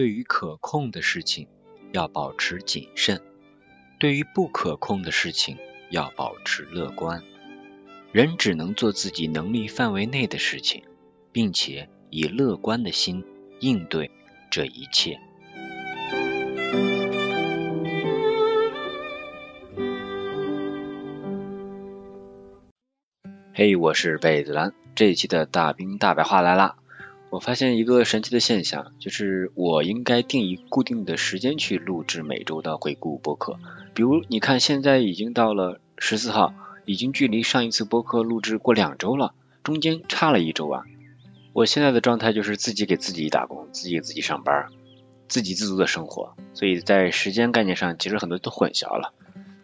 对于可控的事情要保持谨慎，对于不可控的事情要保持乐观。人只能做自己能力范围内的事情，并且以乐观的心应对这一切。嘿，我是贝子兰，这一期的大兵大白话来啦。我发现一个神奇的现象，就是我应该定一固定的时间去录制每周的回顾播客。比如，你看现在已经到了十四号，已经距离上一次播客录制过两周了，中间差了一周啊。我现在的状态就是自己给自己打工，自己给自己上班，自给自足的生活，所以在时间概念上其实很多都混淆了。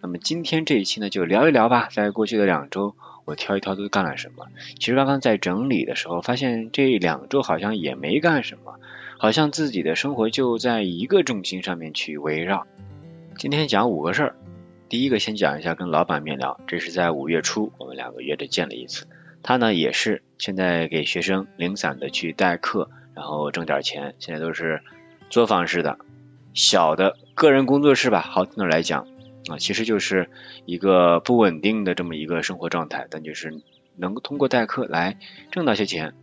那么今天这一期呢，就聊一聊吧，在过去的两周。我挑一挑都干了什么？其实刚刚在整理的时候，发现这两周好像也没干什么，好像自己的生活就在一个重心上面去围绕。今天讲五个事儿，第一个先讲一下跟老板面聊，这是在五月初，我们两个约着见了一次。他呢也是现在给学生零散的去代课，然后挣点钱，现在都是作坊式的小的个人工作室吧，好听的来讲。啊，其实就是一个不稳定的这么一个生活状态，但就是能够通过代课来挣到些钱，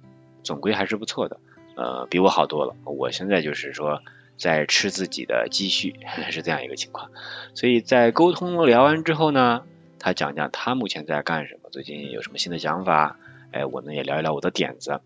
总归还是不错的。呃，比我好多了。我现在就是说在吃自己的积蓄，是这样一个情况。所以在沟通聊完之后呢，他讲讲他目前在干什么，最近有什么新的想法。哎，我呢也聊一聊我的点子，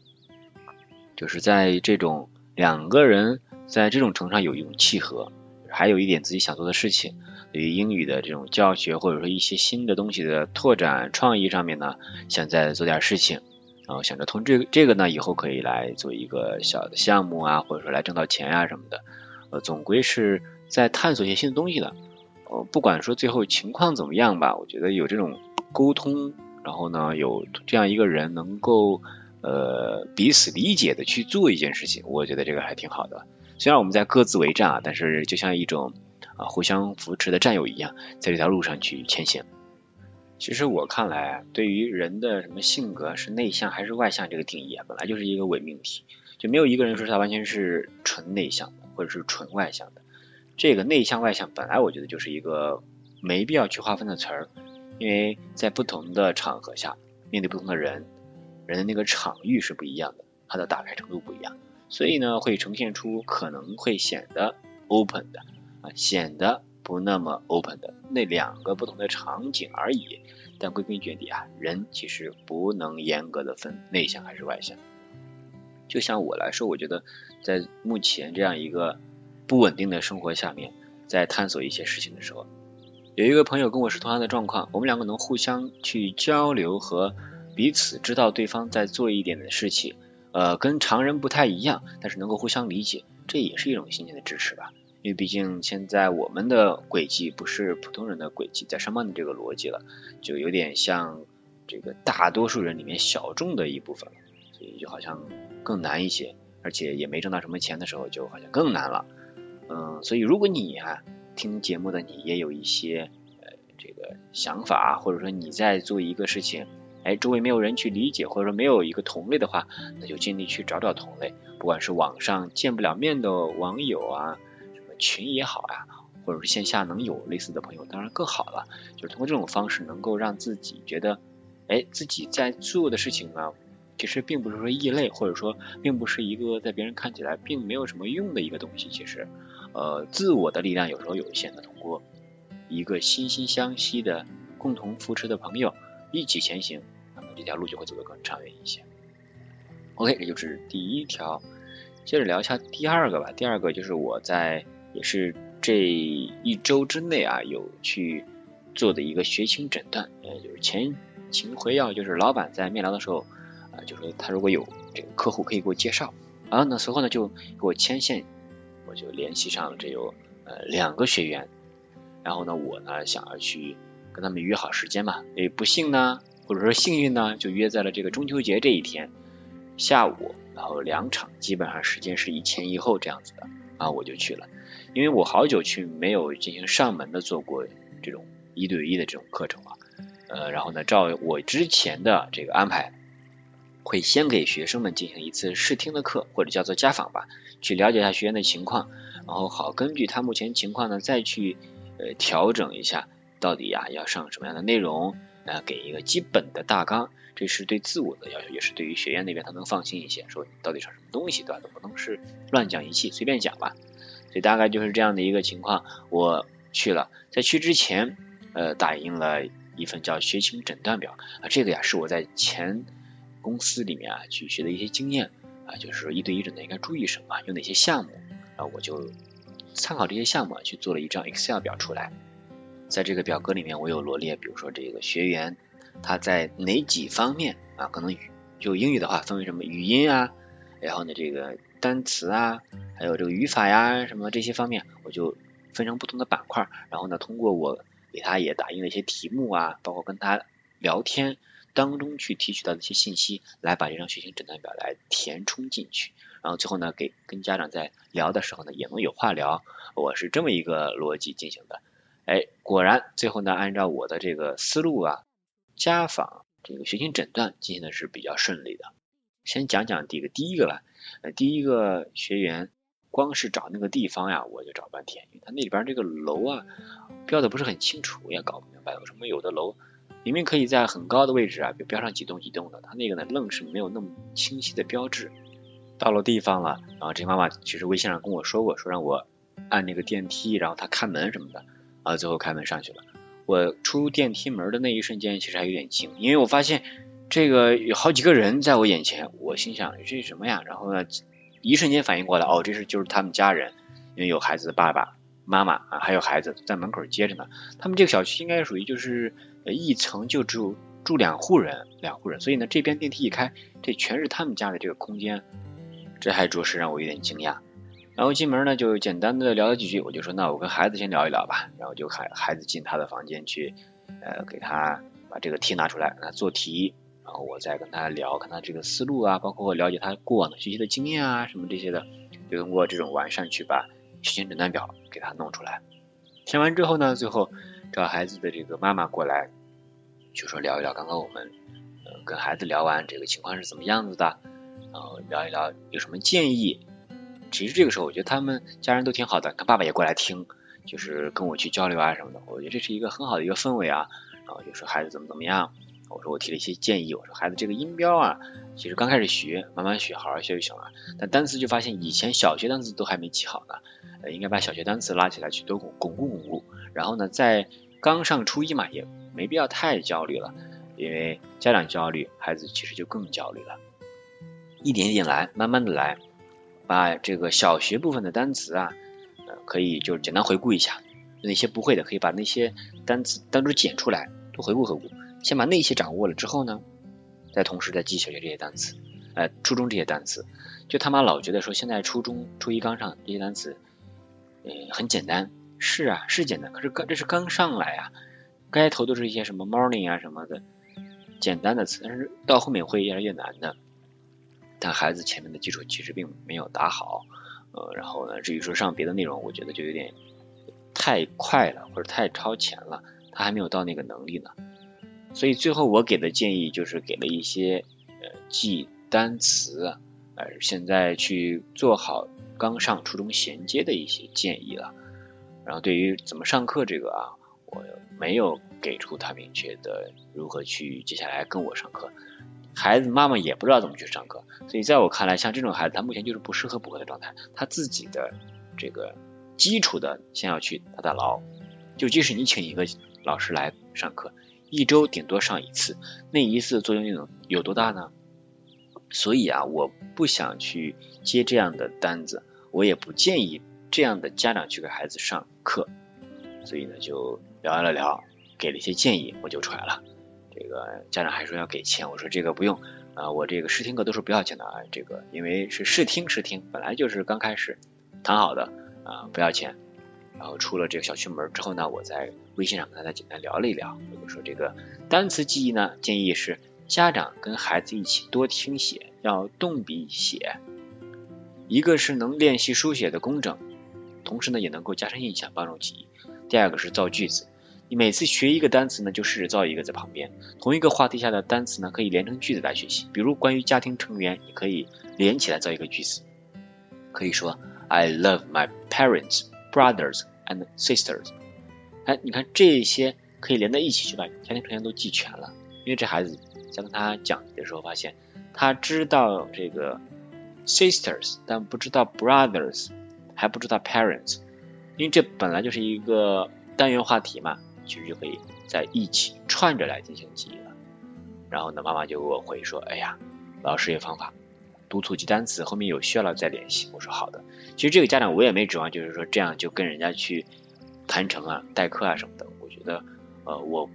就是在这种两个人在这种程度上有一种契合，还有一点自己想做的事情。对于英语的这种教学，或者说一些新的东西的拓展创意上面呢，想再做点事情，然后想着通这个这个呢，以后可以来做一个小的项目啊，或者说来挣到钱啊什么的，呃，总归是在探索一些新的东西的。呃，不管说最后情况怎么样吧，我觉得有这种沟通，然后呢，有这样一个人能够呃彼此理解的去做一件事情，我觉得这个还挺好的。虽然我们在各自为战啊，但是就像一种。啊，互相扶持的战友一样，在这条路上去前行。其实我看来，对于人的什么性格是内向还是外向这个定义啊，本来就是一个伪命题，就没有一个人说他完全是纯内向的，或者是纯外向的。这个内向外向本来我觉得就是一个没必要去划分的词儿，因为在不同的场合下，面对不同的人，人的那个场域是不一样的，它的打开程度不一样，所以呢，会呈现出可能会显得 open 的。显得不那么 open 的那两个不同的场景而已，但归根结底啊，人其实不能严格的分内向还是外向。就像我来说，我觉得在目前这样一个不稳定的生活下面，在探索一些事情的时候，有一个朋友跟我是同样的状况，我们两个能互相去交流和彼此知道对方在做一点的事情，呃，跟常人不太一样，但是能够互相理解，这也是一种心情的支持吧。因为毕竟现在我们的轨迹不是普通人的轨迹，在上班的这个逻辑了，就有点像这个大多数人里面小众的一部分了，所以就好像更难一些，而且也没挣到什么钱的时候，就好像更难了。嗯，所以如果你啊听节目的你也有一些呃这个想法，或者说你在做一个事情，哎，周围没有人去理解，或者说没有一个同类的话，那就尽力去找找同类，不管是网上见不了面的网友啊。群也好啊，或者是线下能有类似的朋友，当然更好了。就是通过这种方式，能够让自己觉得，哎，自己在做的事情呢，其实并不是说异类，或者说并不是一个在别人看起来并没有什么用的一个东西。其实，呃，自我的力量有时候有限的，通过一个惺惺相惜的共同扶持的朋友一起前行，那么这条路就会走得更长远一些。OK，这就是第一条。接着聊一下第二个吧。第二个就是我在。也是这一周之内啊，有去做的一个学情诊断，呃，就是前情回要，就是老板在面聊的时候啊，就说他如果有这个客户可以给我介绍，然后呢，随后呢就给我牵线，我就联系上了这有呃两个学员，然后呢，我呢想要去跟他们约好时间嘛，诶，不幸呢，或者说幸运呢，就约在了这个中秋节这一天下午，然后两场基本上时间是一前一后这样子的，啊，我就去了。因为我好久去没有进行上门的做过这种一对一的这种课程了，呃，然后呢，照我之前的这个安排，会先给学生们进行一次试听的课，或者叫做家访吧，去了解一下学员的情况，然后好根据他目前情况呢，再去呃调整一下，到底呀要上什么样的内容，呃给一个基本的大纲，这是对自我的要求，也是对于学员那边他能放心一些，说你到底上什么东西，对吧？都不能是乱讲一气，随便讲吧。所以大概就是这样的一个情况，我去了，在去之前呃打印了一份叫学情诊断表啊，这个呀是我在前。公司里面啊，去学的一些经验啊，就是说一对一诊断应该注意什么，有哪些项目啊，我就参考这些项目去做了一张 Excel 表出来。在这个表格里面，我有罗列，比如说这个学员他在哪几方面啊，可能语就英语的话分为什么语音啊，然后呢这个单词啊，还有这个语法呀什么这些方面，我就分成不同的板块，然后呢通过我给他也打印了一些题目啊，包括跟他聊天。当中去提取到的一些信息，来把这张学情诊断表来填充进去，然后最后呢，给跟家长在聊的时候呢，也能有话聊。我是这么一个逻辑进行的，哎，果然最后呢，按照我的这个思路啊，家访这个学情诊断进行的是比较顺利的。先讲讲这个第一个吧，呃，第一个学员光是找那个地方呀，我就找半天，因为他那里边这个楼啊标的不是很清楚，也搞不明白为什么有的楼。明明可以在很高的位置啊，标上几栋几栋的，他那个呢愣是没有那么清晰的标志。到了地方了，然后这妈妈其实微信上跟我说过，说让我按那个电梯，然后他开门什么的，啊，最后开门上去了。我出电梯门的那一瞬间，其实还有点惊，因为我发现这个有好几个人在我眼前，我心想这是什么呀？然后呢，一瞬间反应过来，哦，这是就是他们家人，因为有孩子的爸爸妈妈啊，还有孩子在门口接着呢。他们这个小区应该属于就是。一层就只有住两户人，两户人，所以呢，这边电梯一开，这全是他们家的这个空间，这还着实让我有点惊讶。然后进门呢，就简单的聊了几句，我就说，那我跟孩子先聊一聊吧。然后就孩孩子进他的房间去，呃，给他把这个题拿出来，让他做题，然后我再跟他聊，看他这个思路啊，包括了解他过往的学习的经验啊，什么这些的，就通过这种完善去把学前诊断表给他弄出来。填完之后呢，最后找孩子的这个妈妈过来。就说聊一聊刚刚我们呃跟孩子聊完这个情况是怎么样子的，然后聊一聊有什么建议。其实这个时候我觉得他们家人都挺好的，他爸爸也过来听，就是跟我去交流啊什么的。我觉得这是一个很好的一个氛围啊。然后就说孩子怎么怎么样，我说我提了一些建议，我说孩子这个音标啊，其实刚开始学，慢慢学，好好学就行了。但单词就发现以前小学单词都还没记好呢，呃，应该把小学单词拉起来去多巩巩固巩固。然后呢，在刚上初一嘛也。没必要太焦虑了，因为家长焦虑，孩子其实就更焦虑了。一点一点来，慢慢的来，把这个小学部分的单词啊，呃，可以就是简单回顾一下。那些不会的，可以把那些单词单独捡出来，多回顾回顾。先把那些掌握了之后呢，再同时再记小学这些单词，呃，初中这些单词。就他妈老觉得说现在初中初一刚上这些单词，嗯，很简单。是啊，是简单，可是刚这是刚上来啊。该头都是一些什么 morning 啊什么的简单的词，但是到后面会越来越难的。但孩子前面的基础其实并没有打好，呃，然后呢，至于说上别的内容，我觉得就有点太快了或者太超前了，他还没有到那个能力呢。所以最后我给的建议就是给了一些呃记单词，呃现在去做好刚上初中衔接的一些建议了。然后对于怎么上课这个啊。我没有给出他明确的如何去接下来跟我上课，孩子妈妈也不知道怎么去上课，所以在我看来，像这种孩子，他目前就是不适合补课的状态，他自己的这个基础的先要去打打牢。就即使你请一个老师来上课，一周顶多上一次，那一次作用有有多大呢？所以啊，我不想去接这样的单子，我也不建议这样的家长去给孩子上课，所以呢，就。聊了聊，给了一些建议，我就出来了。这个家长还说要给钱，我说这个不用啊，我这个试听课都是不要钱的啊。这个因为是试听试听，本来就是刚开始谈好的啊，不要钱。然后出了这个小区门之后呢，我在微信上跟大家简单聊了一聊，我就说这个单词记忆呢，建议是家长跟孩子一起多听写，要动笔写，一个是能练习书写的工整，同时呢也能够加深印象，帮助记忆。第二个是造句子。你每次学一个单词呢，就试着造一个在旁边，同一个话题下的单词呢，可以连成句子来学习。比如关于家庭成员，你可以连起来造一个句子，可以说 I love my parents, brothers and sisters。哎，你看这些可以连在一起，去把家庭成员都记全了。因为这孩子在跟他讲的时候，发现他知道这个 sisters，但不知道 brothers，还不知道 parents。因为这本来就是一个单元话题嘛。其实就可以在一起串着来进行记忆了。然后呢，妈妈就给我回说：“哎呀，老师有方法，督促记单词，后面有需要了再联系。”我说：“好的。”其实这个家长我也没指望，就是说这样就跟人家去谈成啊、代课啊什么的。我觉得，呃，我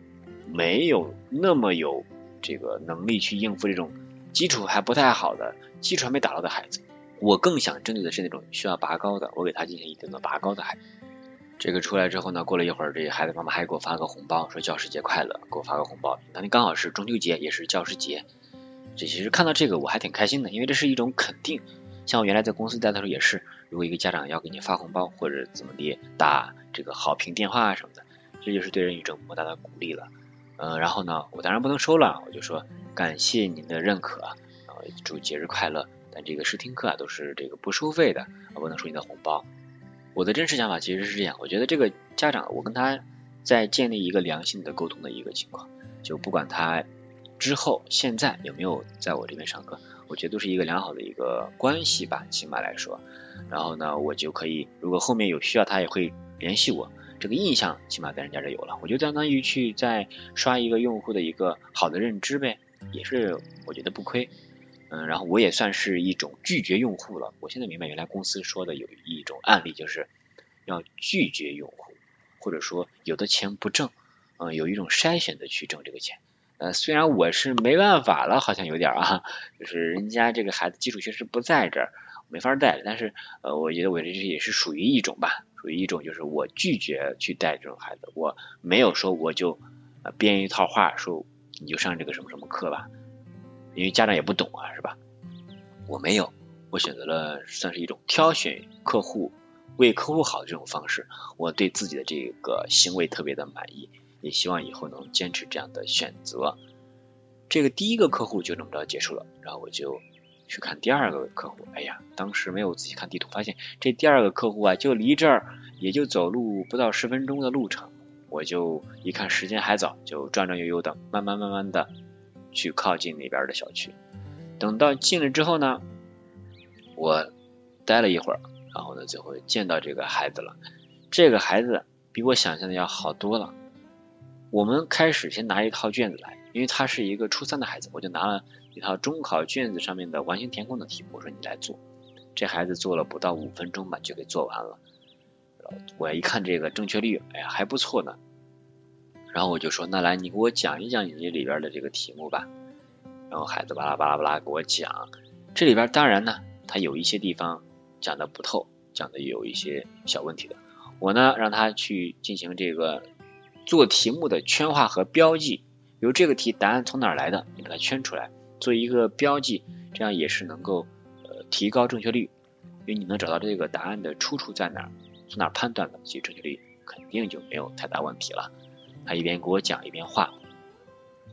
没有那么有这个能力去应付这种基础还不太好的、基础还没打牢的孩子。我更想针对的是那种需要拔高的，我给他进行一定的拔高的孩子。这个出来之后呢，过了一会儿，这孩子妈妈还给我发个红包，说教师节快乐，给我发个红包。那天刚好是中秋节，也是教师节。这其实看到这个我还挺开心的，因为这是一种肯定。像我原来在公司待的时候也是，如果一个家长要给你发红包或者怎么的，打这个好评电话啊什么的，这就是对人一种莫大的鼓励了。嗯，然后呢，我当然不能收了，我就说感谢您的认可，然后祝节日快乐。但这个试听课啊都是这个不收费的，不能收你的红包。我的真实想法其实是这样，我觉得这个家长，我跟他在建立一个良性的沟通的一个情况，就不管他之后现在有没有在我这边上课，我觉得都是一个良好的一个关系吧，起码来说。然后呢，我就可以，如果后面有需要，他也会联系我，这个印象起码在人家这有了，我就相当于去再刷一个用户的一个好的认知呗，也是我觉得不亏。嗯，然后我也算是一种拒绝用户了。我现在明白，原来公司说的有一种案例，就是要拒绝用户，或者说有的钱不挣，嗯，有一种筛选的去挣这个钱。呃，虽然我是没办法了，好像有点啊，就是人家这个孩子基础确实不在这儿，没法带。但是呃，我觉得我这也是属于一种吧，属于一种就是我拒绝去带这种孩子，我没有说我就编一套话说你就上这个什么什么课吧。因为家长也不懂啊，是吧？我没有，我选择了算是一种挑选客户、为客户好的这种方式。我对自己的这个行为特别的满意，也希望以后能坚持这样的选择。这个第一个客户就这么着结束了，然后我就去看第二个客户。哎呀，当时没有仔细看地图，发现这第二个客户啊，就离这儿也就走路不到十分钟的路程。我就一看时间还早，就转转悠悠的，慢慢慢慢的。去靠近那边的小区，等到进了之后呢，我待了一会儿，然后呢，最后见到这个孩子了。这个孩子比我想象的要好多了。我们开始先拿一套卷子来，因为他是一个初三的孩子，我就拿了一套中考卷子上面的完形填空的题目，我说你来做。这孩子做了不到五分钟吧，就给做完了。我一看这个正确率，哎呀，还不错呢。然后我就说，那来你给我讲一讲你这里边的这个题目吧。然后孩子巴拉巴拉巴拉给我讲，这里边当然呢，他有一些地方讲的不透，讲的有一些小问题的。我呢让他去进行这个做题目的圈画和标记，比如这个题答案从哪儿来的，你把它圈出来，做一个标记，这样也是能够呃提高正确率，因为你能找到这个答案的出处在哪儿，从哪儿判断的，其实正确率肯定就没有太大问题了。他一边给我讲一边画，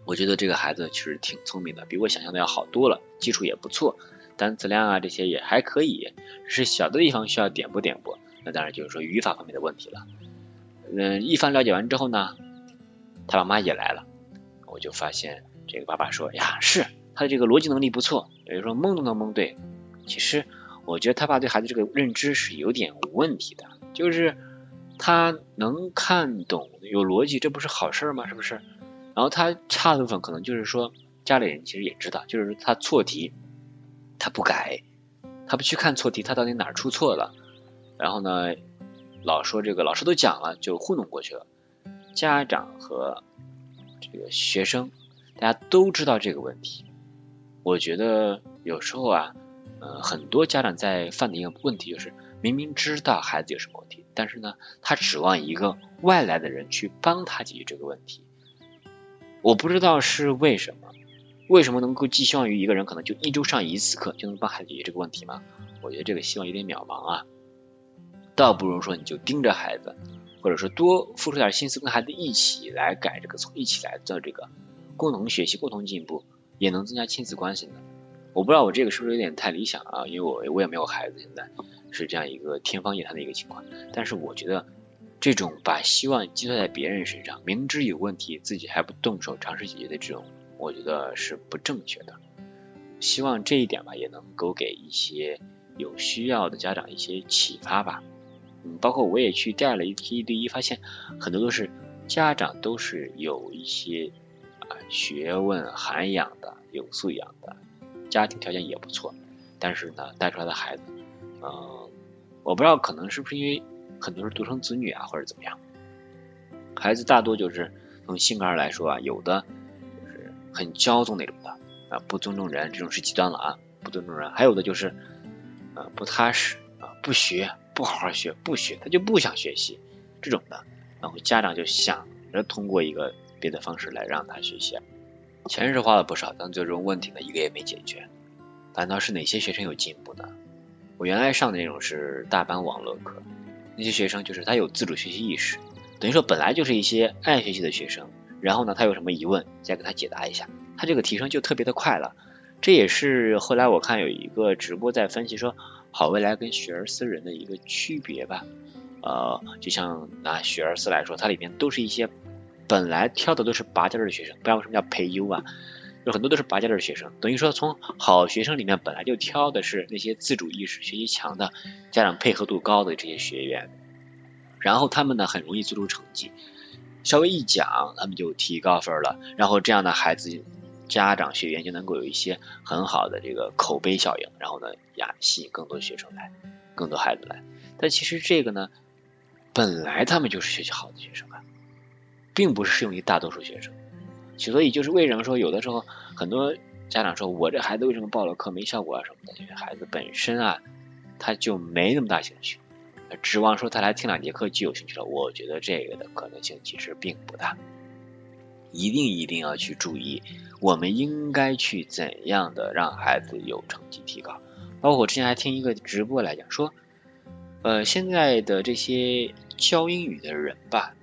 我觉得这个孩子其实挺聪明的，比我想象的要好多了，基础也不错，单词量啊这些也还可以，是小的地方需要点拨点拨。那当然就是说语法方面的问题了。嗯，一番了解完之后呢，他爸妈也来了，我就发现这个爸爸说呀，是他的这个逻辑能力不错，也就是说蒙都能蒙对。其实我觉得他爸对孩子这个认知是有点问题的，就是。他能看懂有逻辑，这不是好事吗？是不是？然后他差的部分可能就是说，家里人其实也知道，就是他错题，他不改，他不去看错题，他到底哪儿出错了？然后呢，老说这个老师都讲了，就糊弄过去了。家长和这个学生，大家都知道这个问题。我觉得有时候啊，呃，很多家长在犯的一个问题就是。明明知道孩子有什么问题，但是呢，他指望一个外来的人去帮他解决这个问题。我不知道是为什么，为什么能够寄希望于一个人可能就一周上一次课就能帮孩子解决这个问题吗？我觉得这个希望有点渺茫啊。倒不如说你就盯着孩子，或者说多付出点心思跟孩子一起来改这个错，一起来做这个共同学习、共同进步，也能增加亲子关系呢。我不知道我这个是不是有点太理想啊？因为我我也没有孩子，现在是这样一个天方夜谭的一个情况。但是我觉得这种把希望寄托在别人身上，明知有问题自己还不动手尝试解决的这种，我觉得是不正确的。希望这一点吧，也能够给一些有需要的家长一些启发吧。包括我也去带了一批一对一，发现很多都是家长都是有一些啊学问涵养的、有素养的。家庭条件也不错，但是呢，带出来的孩子，嗯，我不知道可能是不是因为很多是独生子女啊，或者怎么样，孩子大多就是从性格上来说啊，有的就是很骄纵那种的啊，不尊重人，这种是极端了啊，不尊重人，还有的就是啊不踏实啊，不学，不好好学，不学，他就不想学习这种的，然后家长就想着通过一个别的方式来让他学习。钱是花了不少，但最终问题呢一个也没解决。反倒是哪些学生有进步呢？我原来上的那种是大班网络课，那些学生就是他有自主学习意识，等于说本来就是一些爱学习的学生，然后呢他有什么疑问再给他解答一下，他这个提升就特别的快了。这也是后来我看有一个直播在分析说好未来跟学而思人的一个区别吧。呃，就像拿学而思来说，它里面都是一些。本来挑的都是拔尖的学生，不知道为什么叫培优啊，有很多都是拔尖的学生，等于说从好学生里面本来就挑的是那些自主意识、学习强的、家长配合度高的这些学员，然后他们呢很容易做出成绩，稍微一讲他们就提高分了，然后这样的孩子家长学员就能够有一些很好的这个口碑效应，然后呢呀吸引更多学生来，更多孩子来，但其实这个呢本来他们就是学习好的学生啊。并不是适用于大多数学生，所以就是为什么说有的时候很多家长说我这孩子为什么报了课没效果啊什么的，因为孩子本身啊他就没那么大兴趣，指望说他来听两节课就有兴趣了，我觉得这个的可能性其实并不大，一定一定要去注意，我们应该去怎样的让孩子有成绩提高，包括我之前还听一个直播来讲说，呃现在的这些教英语的人吧。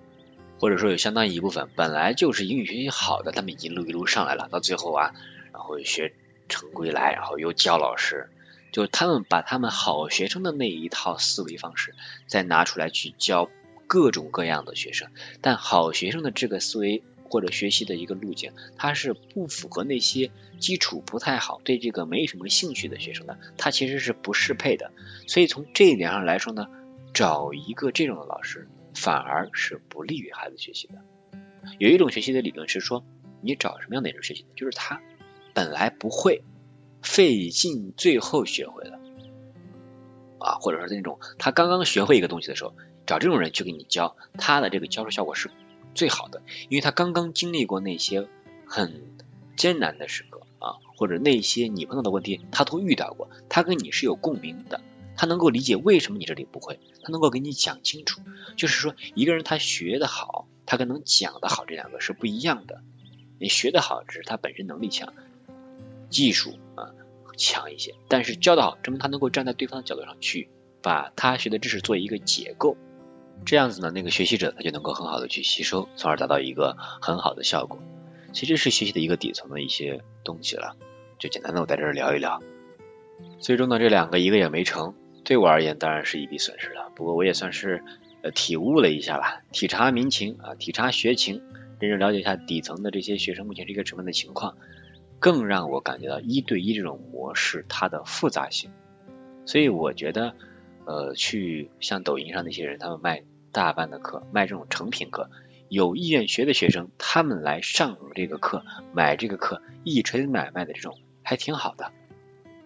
或者说有相当一部分本来就是英语学习好的，他们一路一路上来了，到最后啊，然后学成归来，然后又教老师，就他们把他们好学生的那一套思维方式再拿出来去教各种各样的学生，但好学生的这个思维或者学习的一个路径，它是不符合那些基础不太好、对这个没什么兴趣的学生的，它其实是不适配的。所以从这一点上来说呢，找一个这种的老师。反而是不利于孩子学习的。有一种学习的理论是说，你找什么样的人学习呢？就是他本来不会，费劲最后学会了啊，或者说那种他刚刚学会一个东西的时候，找这种人去给你教，他的这个教授效果是最好的，因为他刚刚经历过那些很艰难的时刻啊，或者那些你碰到的问题，他都遇到过，他跟你是有共鸣的。他能够理解为什么你这里不会，他能够给你讲清楚。就是说，一个人他学得好，他跟能讲得好这两个是不一样的。你学得好，只是他本身能力强，技术啊强一些，但是教得好，证明他能够站在对方的角度上去，把他学的知识做一个结构。这样子呢，那个学习者他就能够很好的去吸收，从而达到一个很好的效果。其实是学习的一个底层的一些东西了，就简单的我在这儿聊一聊。最终呢，这两个一个也没成。对我而言当然是一笔损失了，不过我也算是呃体悟了一下吧，体察民情啊，体察学情，真正了解一下底层的这些学生目前是一个什么样的情况，更让我感觉到一对一这种模式它的复杂性。所以我觉得呃去像抖音上那些人，他们卖大班的课，卖这种成品课，有意愿学的学生，他们来上这个课，买这个课，一锤子买卖的这种还挺好的。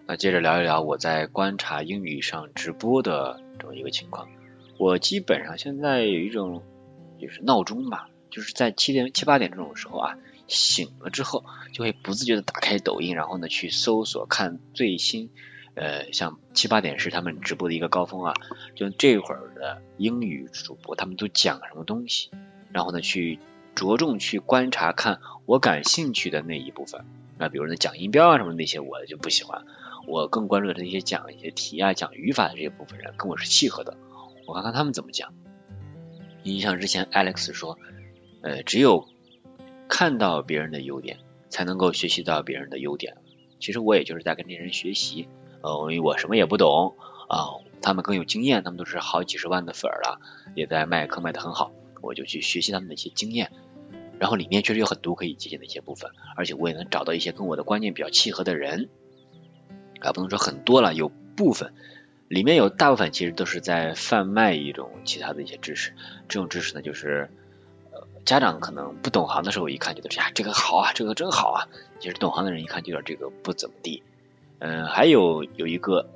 那接着聊一聊我在观察英语上直播的这么一个情况。我基本上现在有一种就是闹钟吧，就是在七点七八点这种时候啊，醒了之后就会不自觉的打开抖音，然后呢去搜索看最新呃像七八点是他们直播的一个高峰啊，就这会儿的英语主播他们都讲什么东西，然后呢去着重去观察看我感兴趣的那一部分。那比如说讲音标啊什么那些我就不喜欢。我更关注的那些讲一些题啊、讲语法的这些部分人，跟我是契合的。我看看他们怎么讲。你像之前 Alex 说，呃，只有看到别人的优点，才能够学习到别人的优点。其实我也就是在跟这些人学习，呃，因为我什么也不懂啊，他们更有经验，他们都是好几十万的粉了，也在卖课卖的很好，我就去学习他们的一些经验。然后里面确实有很多可以借鉴的一些部分，而且我也能找到一些跟我的观念比较契合的人，啊，不能说很多了，有部分。里面有大部分其实都是在贩卖一种其他的一些知识，这种知识呢，就是呃家长可能不懂行的时候一看觉得呀这个好啊，这个真好啊，其实懂行的人一看就知道这个不怎么地。嗯，还有有一个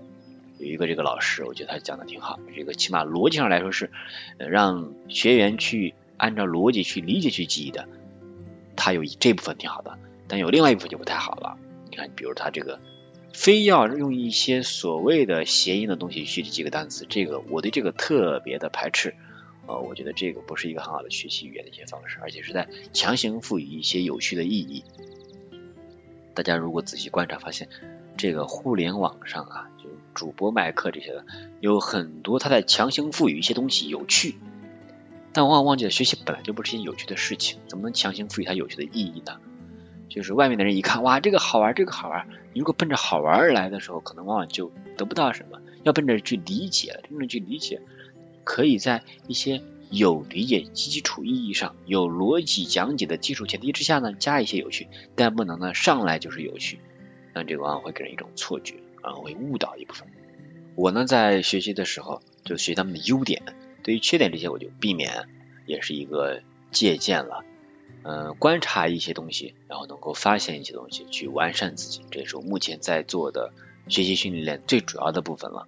有一个这个老师，我觉得他讲的挺好，这个起码逻辑上来说是让学员去按照逻辑去理解去记忆的，他有这部分挺好的，但有另外一部分就不太好了。你看，比如他这个。非要用一些所谓的谐音的东西去记个单词，这个我对这个特别的排斥，呃，我觉得这个不是一个很好的学习语言的一些方式，而且是在强行赋予一些有趣的意义。大家如果仔细观察，发现这个互联网上啊，就主播卖课这些的，有很多他在强行赋予一些东西有趣，但往往忘记了学习本来就不是件有趣的事情，怎么能强行赋予它有趣的意义呢？就是外面的人一看，哇，这个好玩，这个好玩。如果奔着好玩而来的时候，可能往往就得不到什么。要奔着去理解，真正去理解，可以在一些有理解基础意义上、有逻辑讲解的基础前提之下呢，加一些有趣，但不能呢上来就是有趣，但这个往往会给人一种错觉，啊，会误导一部分。我呢在学习的时候就学他们的优点，对于缺点这些我就避免，也是一个借鉴了。嗯，观察一些东西，然后能够发现一些东西，去完善自己，这是我目前在做的学习训练最主要的部分了。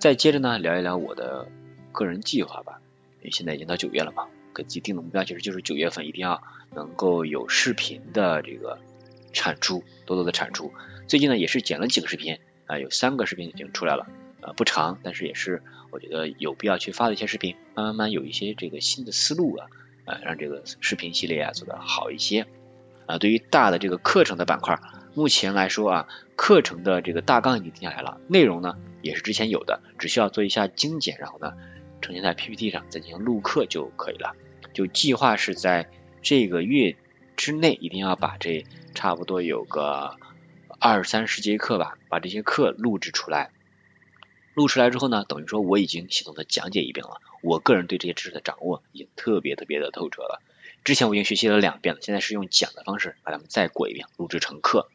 再接着呢，聊一聊我的个人计划吧。因为现在已经到九月了嘛，给自己定的目标其实就是九月份一定要能够有视频的这个产出，多多的产出。最近呢，也是剪了几个视频啊，有三个视频已经出来了，啊，不长，但是也是我觉得有必要去发的一些视频，慢慢慢有一些这个新的思路啊。啊，让这个视频系列啊做得好一些啊。对于大的这个课程的板块，目前来说啊，课程的这个大纲已经定下来了，内容呢也是之前有的，只需要做一下精简，然后呢呈现在 PPT 上再进行录课就可以了。就计划是在这个月之内，一定要把这差不多有个二三十节课吧，把这些课录制出来。录出来之后呢，等于说我已经系统的讲解一遍了。我个人对这些知识的掌握已经特别特别的透彻了。之前我已经学习了两遍了，现在是用讲的方式把它们再过一遍，录制成课。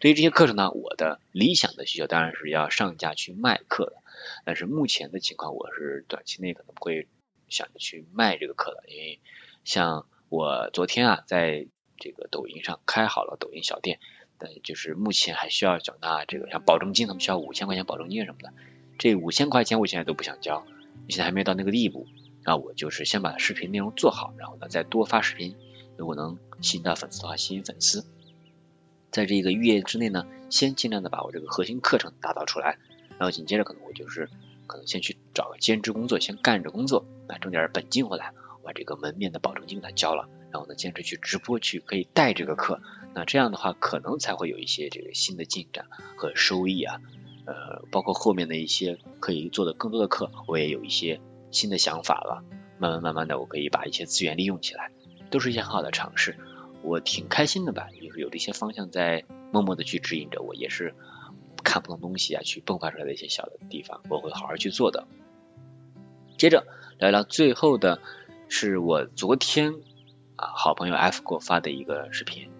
对于这些课程呢，我的理想的需求当然是要上架去卖课的。但是目前的情况，我是短期内可能不会想着去卖这个课的，因为像我昨天啊，在这个抖音上开好了抖音小店，但就是目前还需要缴纳这个像保证金，他们需要五千块钱保证金什么的。这五千块钱我现在都不想交，现在还没有到那个地步。那我就是先把视频内容做好，然后呢再多发视频。如果能吸引到粉丝的话，吸引粉丝。在这一个月之内呢，先尽量的把我这个核心课程打造出来，然后紧接着可能我就是可能先去找个兼职工作，先干着工作，啊挣点本金回来，把这个门面的保证金给它交了，然后呢坚持去直播去可以带这个课。那这样的话，可能才会有一些这个新的进展和收益啊。呃，包括后面的一些可以做的更多的课，我也有一些新的想法了。慢慢慢慢的，我可以把一些资源利用起来，都是一些很好的尝试。我挺开心的吧，就是有这些方向在默默的去指引着我，也是看不懂东西啊，去迸发出来的一些小的地方，我会好好去做的。接着聊聊最后的，是我昨天好朋友 F 给我发的一个视频。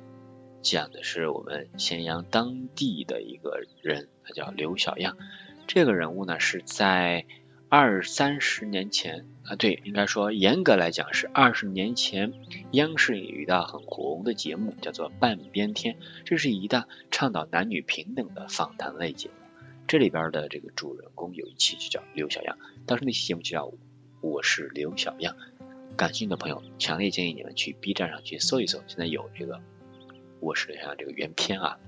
讲的是我们咸阳当地的一个人，他叫刘小样。这个人物呢是在二三十年前啊，对，应该说严格来讲是二十年前，央视有一档很红的节目叫做《半边天》，这是一档倡导男女平等的访谈类节目。这里边的这个主人公有一期就叫刘小样，当时那期节目就叫《我是刘小样》。感兴趣的朋友，强烈建议你们去 B 站上去搜一搜，现在有这个。我是像这个原片啊，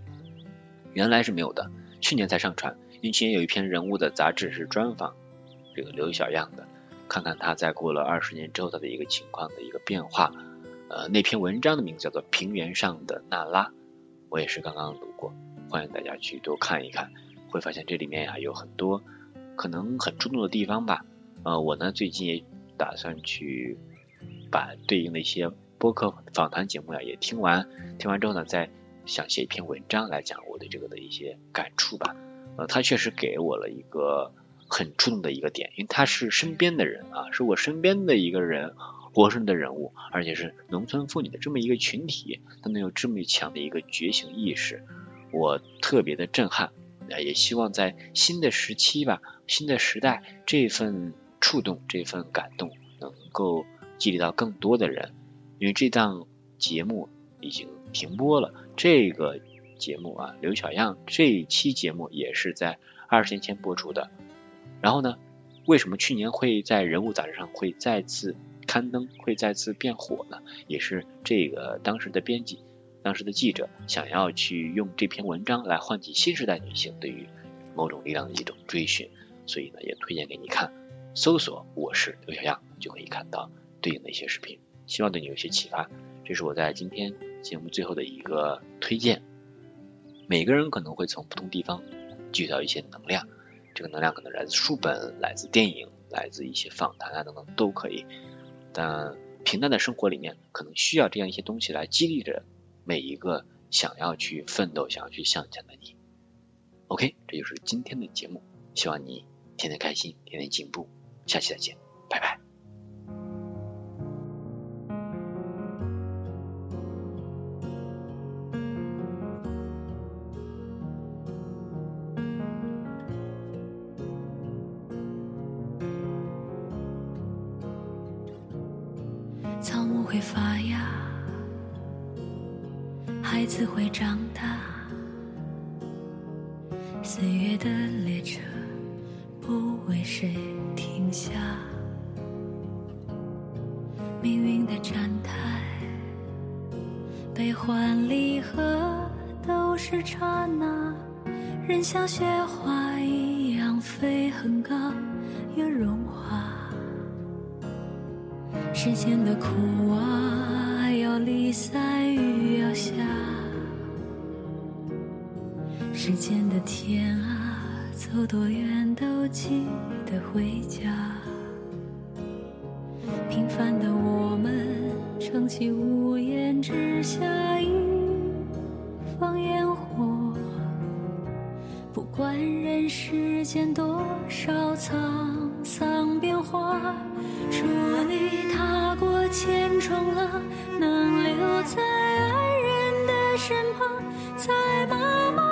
原来是没有的，去年才上传。因为去年有一篇人物的杂志是专访这个刘小样的，看看他在过了二十年之后他的一个情况的一个变化。呃，那篇文章的名字叫做《平原上的娜拉》，我也是刚刚读过，欢迎大家去多看一看，会发现这里面呀有很多可能很触动的地方吧。呃，我呢最近也打算去把对应的一些播客访谈节目呀也听完，听完之后呢，再想写一篇文章来讲我对这个的一些感触吧。呃，他确实给我了一个很触动的一个点，因为他是身边的人啊，是我身边的一个人。活生的人物，而且是农村妇女的这么一个群体，都能有这么强的一个觉醒意识，我特别的震撼。也希望在新的时期吧，新的时代，这份触动，这份感动，能够激励到更多的人。因为这档节目已经停播了，这个节目啊，刘小样这一期节目也是在二十年前播出的。然后呢，为什么去年会在人物杂志上会再次？刊登会再次变火呢，也是这个当时的编辑、当时的记者想要去用这篇文章来唤起新时代女性对于某种力量的一种追寻，所以呢也推荐给你看，搜索我是刘小样就可以看到对应的一些视频，希望对你有些启发。这是我在今天节目最后的一个推荐。每个人可能会从不同地方聚到一些能量，这个能量可能来自书本、来自电影、来自一些访谈啊等等都可以。但平淡的生活里面，可能需要这样一些东西来激励着每一个想要去奋斗、想要去向前的你。OK，这就是今天的节目，希望你天天开心，天天进步。下期再见，会发芽，孩子会长大，岁月的列车不为谁停下，命运的站台，悲欢离合都是刹那，人像雪花一样飞很高，又融化。世间的苦啊，要离散雨要下；世间的天啊，走多远都记得回家。管人世间多少沧桑变化，祝你踏过。千重浪，能留在爱人的身旁，在妈妈